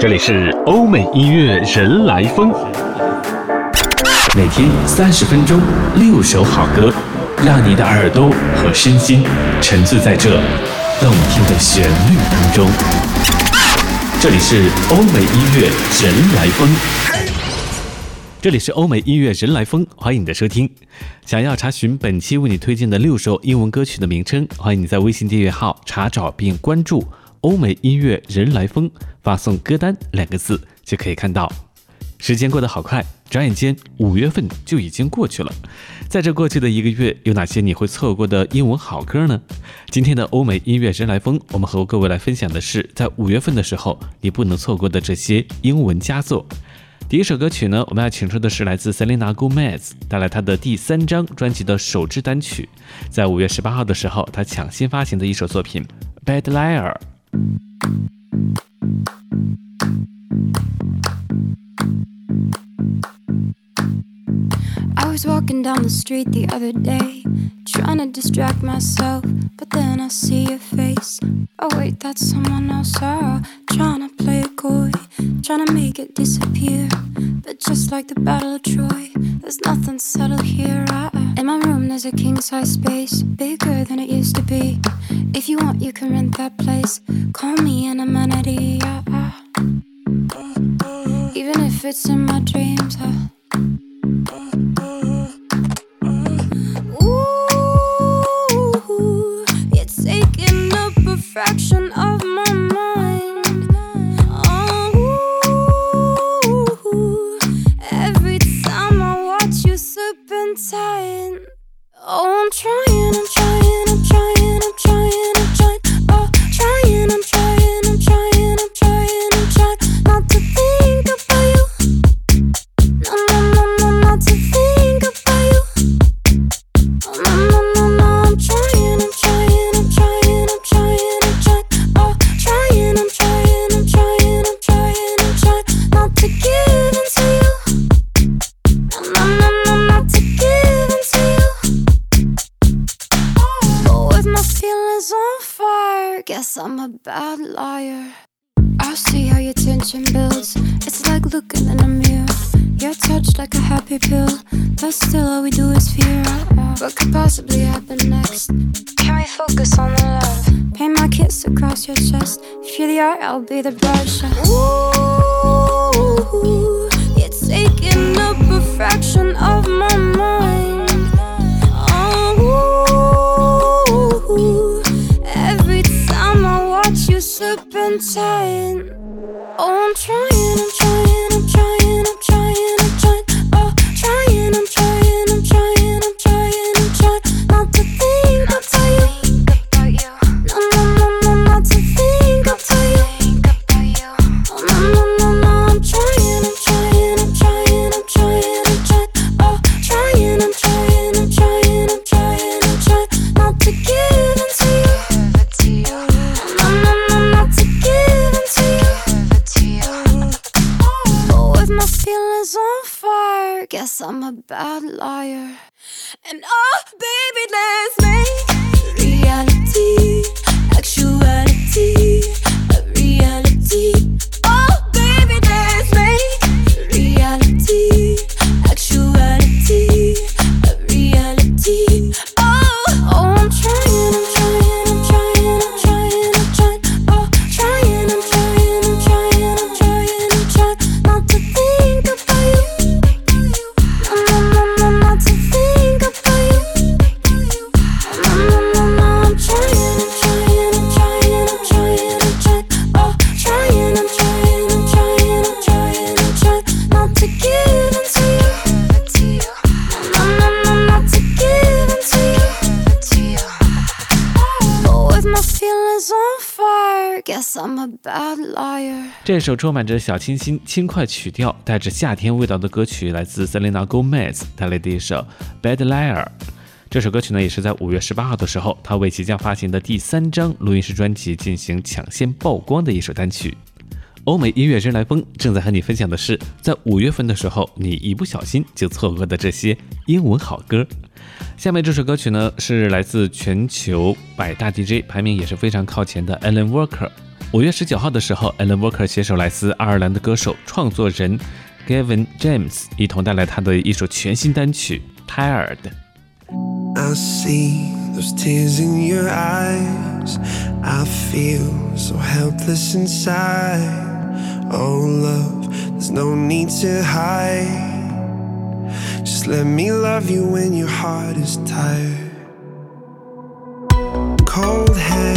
这里是欧美音乐人来疯，每天三十分钟，六首好歌，让你的耳朵和身心沉醉在这动听的旋律当中。这里是欧美音乐人来疯，这里是欧美音乐人来疯，欢迎你的收听。想要查询本期为你推荐的六首英文歌曲的名称，欢迎你在微信订阅号查找并关注。欧美音乐人来疯，发送歌单两个字就可以看到。时间过得好快，转眼间五月份就已经过去了。在这过去的一个月，有哪些你会错过的英文好歌呢？今天的欧美音乐人来疯，我们和各位来分享的是在五月份的时候你不能错过的这些英文佳作。第一首歌曲呢，我们要请出的是来自 Selena Gomez 带来她的第三张专辑的首支单曲，在五月十八号的时候，她抢先发行的一首作品《Bad Liar》。I was walking down the street the other day, trying to distract myself, but then I see your face. Oh, wait, that's someone else. Oh, trying to play it coy, trying to make it disappear. But just like the Battle of Troy, there's nothing subtle here. I, my room, there's a king size space, bigger than it used to be. If you want, you can rent that place. Call me an amenity. Even if it's in my dreams. I'm a bad liar. I see how your tension builds. It's like looking in a mirror. You're touched like a happy pill, but still all we do is fear. What could possibly happen next? Can we focus on the love? Paint my kiss across your chest. If you're the art, I'll be the brush. Ooh, you're taking up a fraction of my mind. slipping tight. Oh, I'm trying, I'm trying. 这首充满着小清新、轻快曲调、带着夏天味道的歌曲，来自 Selena Gomez 带来的一首《Bad Liar》。这首歌曲呢，也是在五月十八号的时候，他为即将发行的第三张录音室专辑进行抢先曝光的一首单曲。欧美音乐人来风正在和你分享的是，在五月份的时候，你一不小心就错过的这些英文好歌。下面这首歌曲呢，是来自全球百大 DJ 排名也是非常靠前的 Alan Walker，五月十九号的时候，Alan Walker 携手来自爱尔兰的歌手、创作人 Gavin James 一同带来他的一首全新单曲《Tired》。I see those tears in your eyes. I feel so helpless inside. Oh, love, there's no need to hide. Just let me love you when your heart is tired. Cold hands,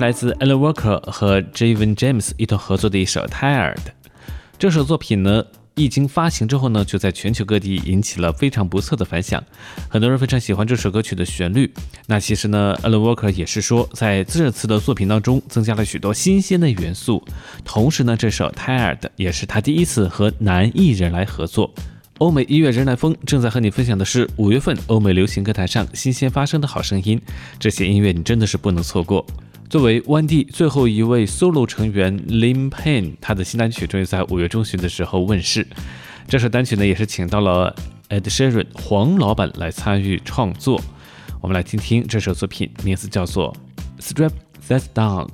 来自 Alan Walker 和 Javen James 一同合作的一首《Tired》。这首作品呢，一经发行之后呢，就在全球各地引起了非常不错的反响，很多人非常喜欢这首歌曲的旋律。那其实呢，Alan Walker 也是说，在这次的作品当中增加了许多新鲜的元素，同时呢，这首《Tired》也是他第一次和男艺人来合作。欧美音乐人来风正在和你分享的是五月份欧美流行歌坛上新鲜发生的好声音，这些音乐你真的是不能错过。作为 One D 最后一位 solo 成员 Lim Payne，他的新单曲终于在五月中旬的时候问世。这首单曲呢，也是请到了 Ed Sheeran 黄老板来参与创作。我们来听听这首作品，名字叫做《Strip That Down》。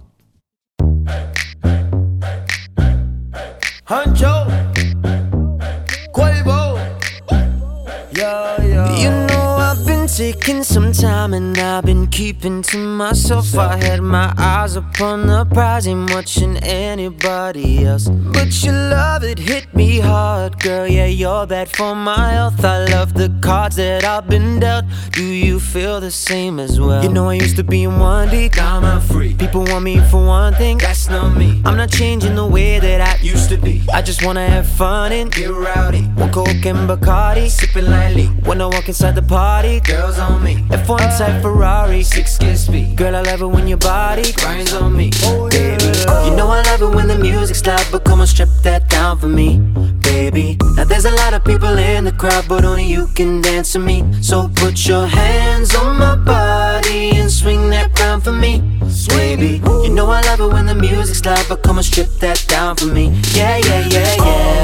Taking some time and I've been keeping to myself. I had my eyes upon the prize, ain't watching anybody else. But your love it hit me hard, girl. Yeah, you're bad for my health. I love the cards that I've been dealt. Do you feel the same as well? You know I used to be in one deep. Now I'm free. People want me for one thing. That's not me. I'm not changing the way that I Used to be. I just wanna have fun and Get rowdy. one coke and Bacardi. Sipping lightly. When I walk inside the party, Girls on me. F1 type Ferrari. Six kiss speed. Girl, I love it when your body Grinds on me. oh, baby. You know I love it when the music's loud, but come on, strip that down for me, baby. Now there's a lot of people in the crowd, but only you can dance to me. So put your hands on my body and swing that round for me, baby. You know I love it when the music's loud, but come on, strip that down for me. Yeah, yeah, yeah, yeah.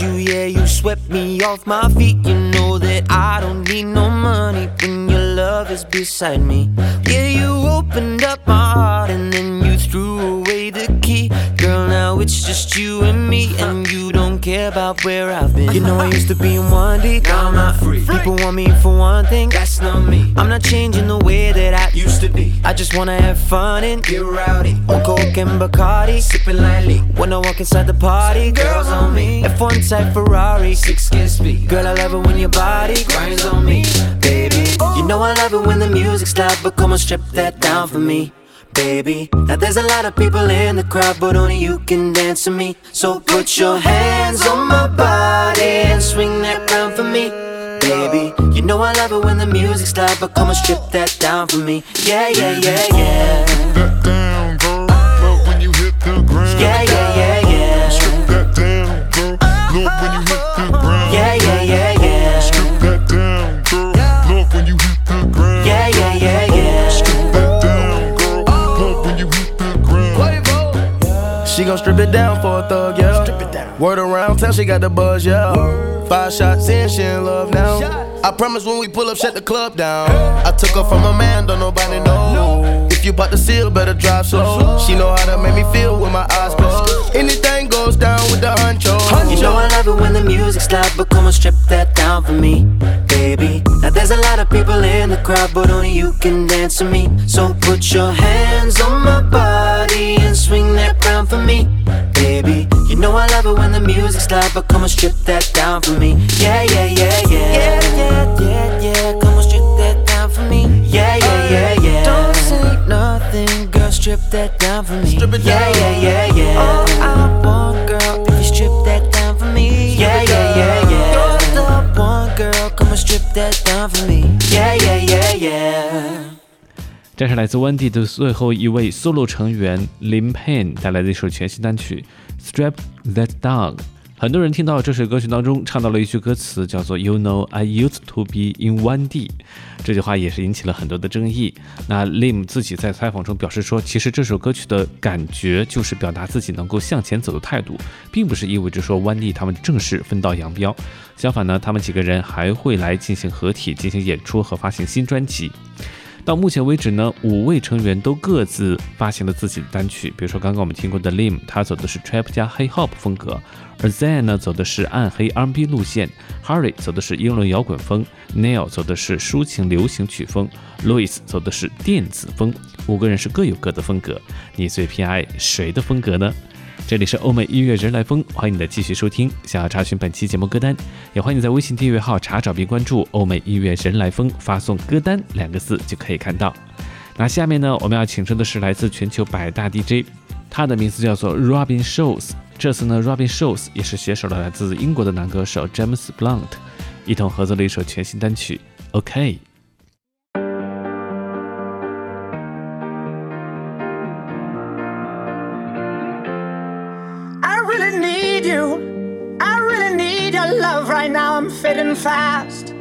You, yeah, you swept me off my feet. You know that I don't need no money when your love is beside me. Yeah, you opened up my heart and then you threw away the key. Now it's just you and me, and you don't care about where I've been. You know I used to be in one deep. Now I'm not free. People want me for one thing, that's not me. I'm not changing the way that I used to be. I just wanna have fun and get rowdy. On coke and Bacardi, sipping lightly. When I walk inside the party, girls on me. F1 type Ferrari, six kiss speed. Girl, I love it when your body grinds on me, baby. Oh. You know I love it when the music's loud, but come on, strip that down for me. Baby, now there's a lot of people in the crowd, but only you can dance to me. So put your hands on my body and swing that round for me. Baby, you know I love it when the music's loud, but come and strip that down for me. Yeah, yeah, yeah, yeah. Strip that down, girl. Love when you hit the ground. Yeah, yeah, yeah, yeah. Strip that down, girl. Love when you hit the ground. Yeah, yeah, yeah, gon' strip it down for a thug, yeah. Strip it down. Word around town, she got the buzz, yeah. Five shots in, she in love now. I promise when we pull up, shut the club down. I took her from a man, don't nobody know. If you bought the seal, better drive slow. She know how to make me feel with my eyes closed. Anything goes down with the honcho. You know I love it when the music's loud, but come on, strip that down for me, baby. Now there's a lot of people in the crowd, but only you can dance to me. So put your hands on my body and swing that round for me, baby. You know I love it when the music's loud, but come on, strip that down for me. Yeah, yeah, yeah, yeah. Yeah, yeah, yeah, yeah. Strip that down for me. Strip it yeah, down. yeah, yeah, yeah. All I want, girl, if you strip that down for me. Yeah, yeah, yeah, yeah. You're the one, girl. Come on, strip that down for me. Yeah, yeah, yeah, yeah. 这是来自 Wendy 的最后一位 solo 成员 Lim Payne 带来的一首全新单曲《Strap That Down》。 很多人听到这首歌曲当中唱到了一句歌词，叫做 “You know I used to be in One D”，这句话也是引起了很多的争议。那 Lim 自己在采访中表示说，其实这首歌曲的感觉就是表达自己能够向前走的态度，并不是意味着说 One D 他们正式分道扬镳。相反呢，他们几个人还会来进行合体、进行演出和发行新专辑。到目前为止呢，五位成员都各自发行了自己的单曲。比如说刚刚我们听过的 Lim，他走的是 Trap 加 Hip Hop 风格，而 Zen 呢走的是暗黑 R&B 路线，Harry 走的是英伦摇滚风，Neil 走的是抒情流行曲风，Louis 走的是电子风。五个人是各有各的风格，你最偏爱谁的风格呢？这里是欧美音乐人来风，欢迎你的继续收听。想要查询本期节目歌单，也欢迎你在微信订阅号查找并关注“欧美音乐人来风”，发送“歌单”两个字就可以看到。那下面呢，我们要请出的是来自全球百大 DJ，他的名字叫做 Robin Schulz。这次呢，Robin Schulz 也是携手了来自英国的男歌手 James Blunt，一同合作了一首全新单曲《OK》。I really need you. I really need your love right now. I'm fading fast,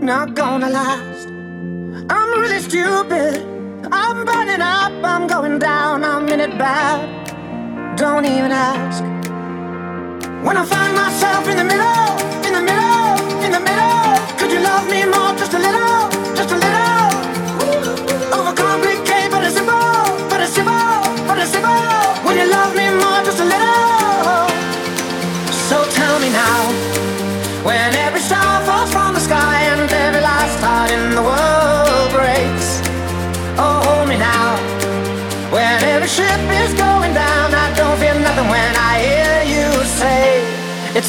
not gonna last. I'm really stupid. I'm burning up, I'm Gonna it bad. Don't even ask. When I find myself in the middle, in the middle, in the middle, could you love me more? Just a little,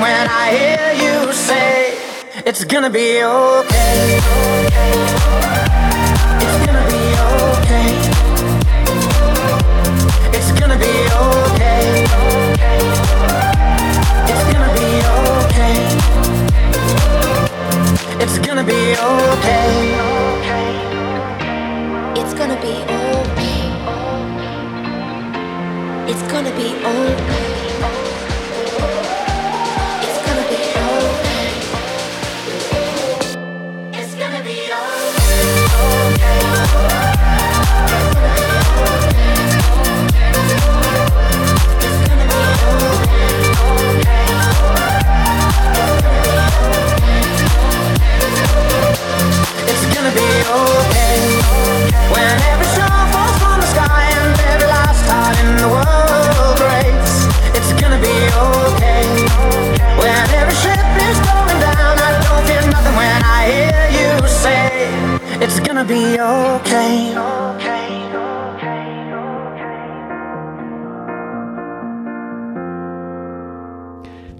When I hear you say, It's gonna be okay. It's gonna be okay. It's gonna be okay. It's gonna be okay. It's gonna be okay. It's gonna be okay. It's gonna be okay.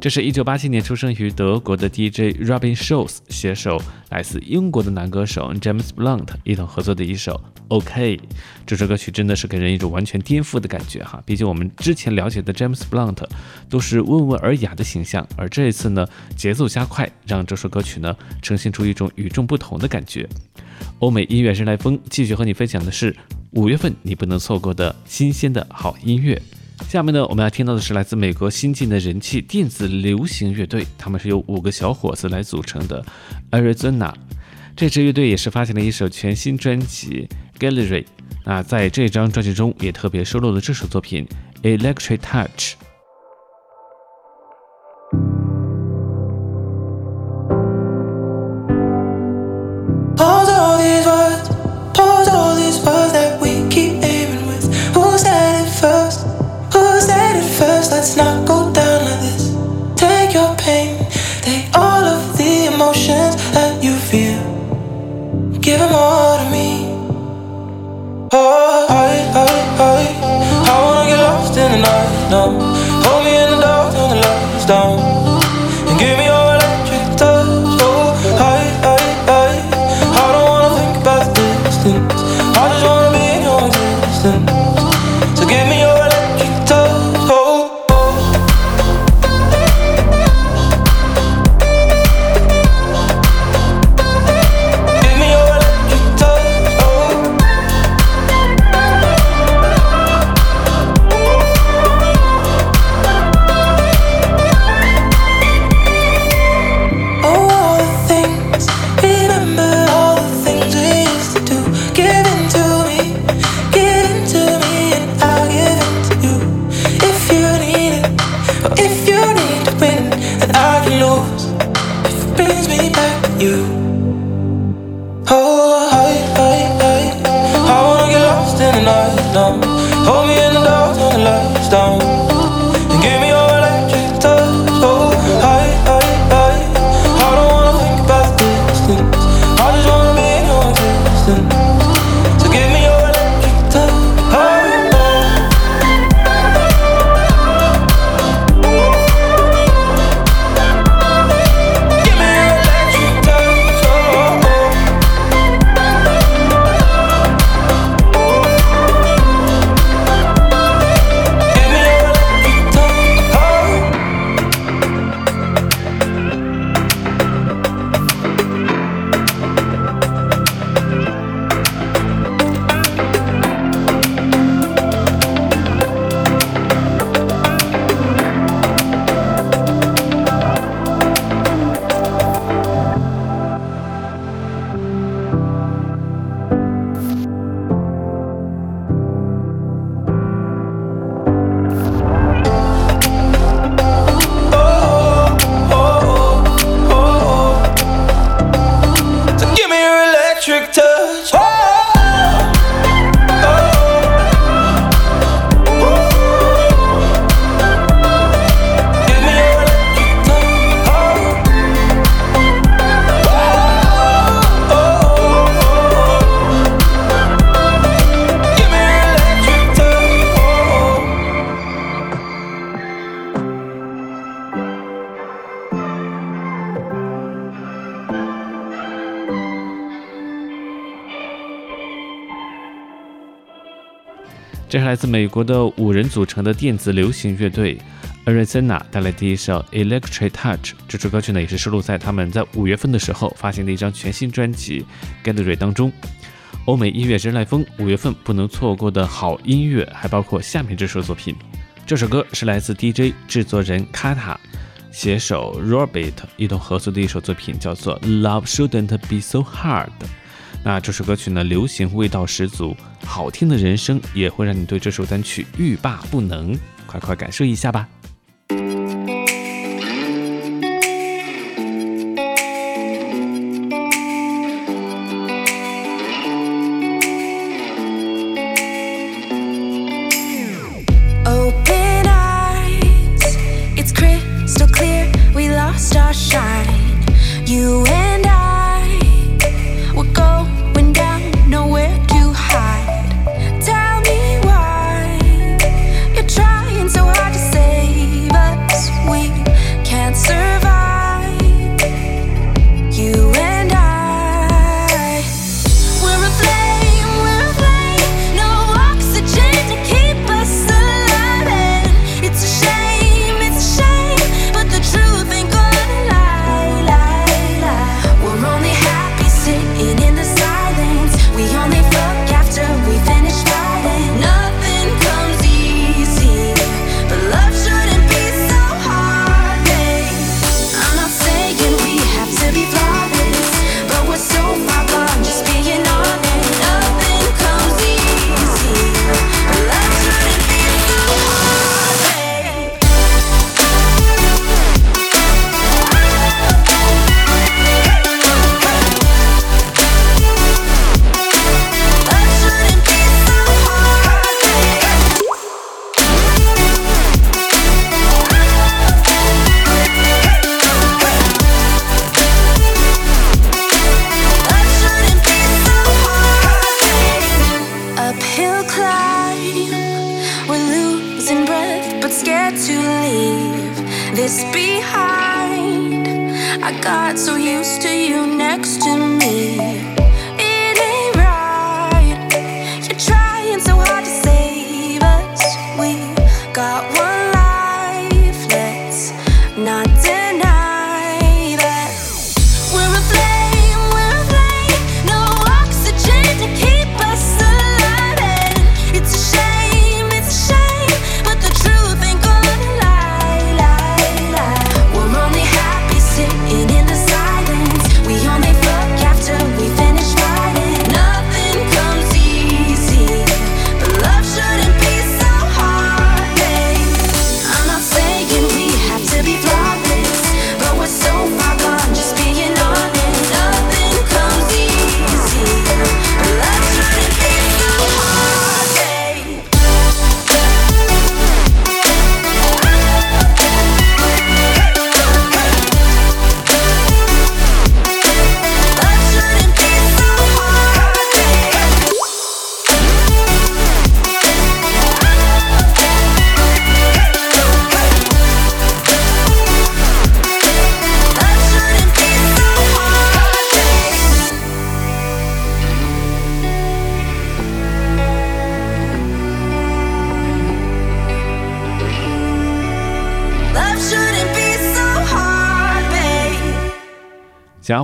这是一九八七年出生于德国的 DJ Robin Schulz 携手来自英国的男歌手 James Blunt 一同合作的一首 OK。这首歌曲真的是给人一种完全颠覆的感觉哈！毕竟我们之前了解的 James Blunt 都是温文尔雅的形象，而这一次呢，节奏加快，让这首歌曲呢呈现出一种与众不同的感觉。欧美音乐人来风继续和你分享的是五月份你不能错过的新鲜的好音乐。下面呢，我们要听到的是来自美国新晋的人气电子流行乐队，他们是由五个小伙子来组成的 Arizona。这支乐队也是发行了一首全新专辑《Gallery》。那在这张专辑中也特别收录了这首作品《Electric Touch》。All of the emotions that you feel. Give them all to me. Oh, I, I, I, I wanna get lost in the night. Hold me in the dark, turn the lights down. 这是来自美国的五人组成的电子流行乐队 Arizona 带来第一首 Electric Touch。这首歌曲呢，也是收录在他们在五月份的时候发行的一张全新专辑《Gallery》当中。欧美音乐人来疯，五月份不能错过的好音乐还包括下面这首作品。这首歌是来自 DJ 制作人 Kata 携手 Robert 一同合作的一首作品，叫做《Love Shouldn't Be So Hard》。那这首歌曲呢，流行味道十足，好听的人声也会让你对这首单曲欲罢不能。快快感受一下吧。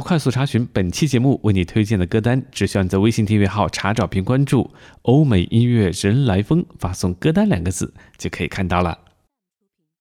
快速查询本期节目为你推荐的歌单，只需要你在微信订阅号查找并关注“欧美音乐人来风”，发送“歌单”两个字就可以看到了。